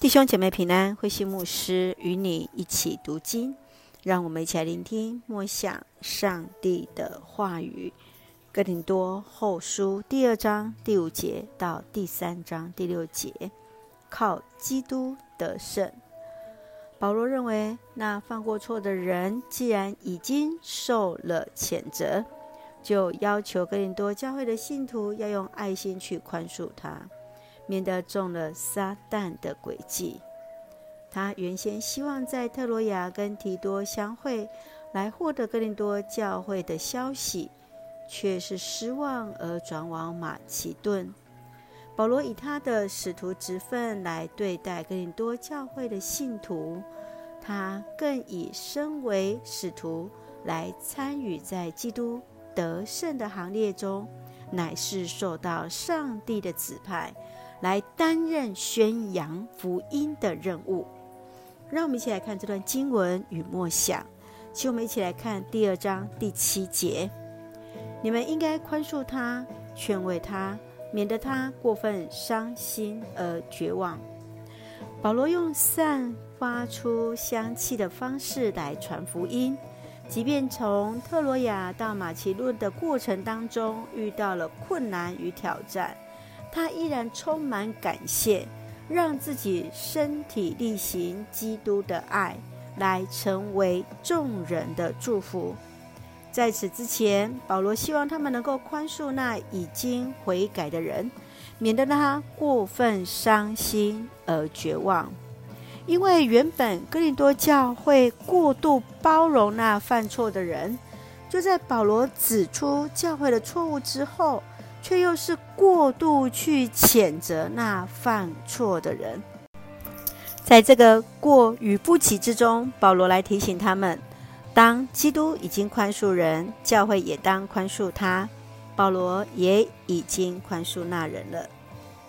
弟兄姐妹平安，慧心牧师与你一起读经，让我们一起来聆听默想上帝的话语。哥林多后书第二章第五节到第三章第六节，靠基督得胜。保罗认为，那犯过错的人既然已经受了谴责，就要求哥林多教会的信徒要用爱心去宽恕他。免得中了撒旦的诡计。他原先希望在特罗亚跟提多相会，来获得哥林多教会的消息，却是失望而转往马其顿。保罗以他的使徒职分来对待哥林多教会的信徒，他更以身为使徒来参与在基督得胜的行列中，乃是受到上帝的指派。来担任宣扬福音的任务，让我们一起来看这段经文与默想。请我们一起来看第二章第七节：你们应该宽恕他，劝慰他，免得他过分伤心而绝望。保罗用散发出香气的方式来传福音，即便从特罗亚到马其顿的过程当中遇到了困难与挑战。他依然充满感谢，让自己身体力行基督的爱，来成为众人的祝福。在此之前，保罗希望他们能够宽恕那已经悔改的人，免得他过分伤心而绝望。因为原本哥林多教会过度包容那犯错的人，就在保罗指出教会的错误之后。却又是过度去谴责那犯错的人，在这个过与不及之中，保罗来提醒他们：当基督已经宽恕人，教会也当宽恕他。保罗也已经宽恕那人了。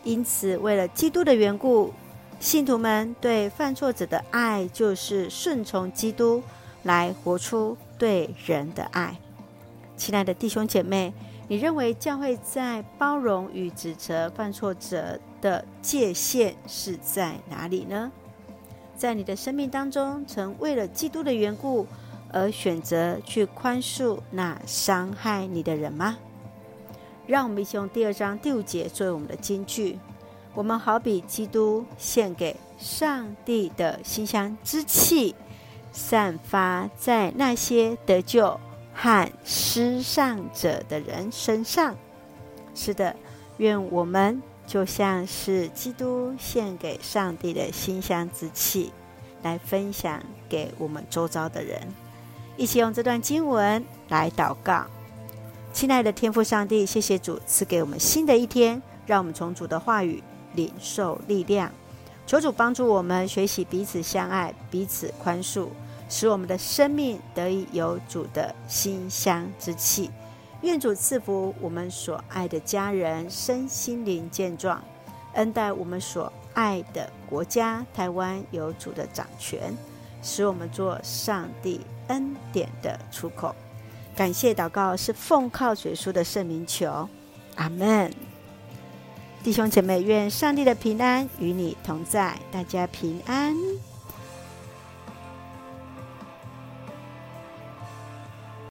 因此，为了基督的缘故，信徒们对犯错者的爱，就是顺从基督，来活出对人的爱。亲爱的弟兄姐妹。你认为教会在包容与指责犯错者的界限是在哪里呢？在你的生命当中，曾为了基督的缘故而选择去宽恕那伤害你的人吗？让我们一起用第二章第五节作为我们的金句：我们好比基督献给上帝的馨香之气，散发在那些得救和失善者的人身上，是的，愿我们就像是基督献给上帝的馨香之气，来分享给我们周遭的人。一起用这段经文来祷告。亲爱的天父上帝，谢谢主赐给我们新的一天，让我们从主的话语领受力量。求主帮助我们学习彼此相爱，彼此宽恕。使我们的生命得以有主的馨香之气。愿主赐福我们所爱的家人身心灵健壮，恩待我们所爱的国家台湾有主的掌权，使我们做上帝恩典的出口。感谢祷告是奉靠主耶稣的圣名求，阿门。弟兄姐妹，愿上帝的平安与你同在，大家平安。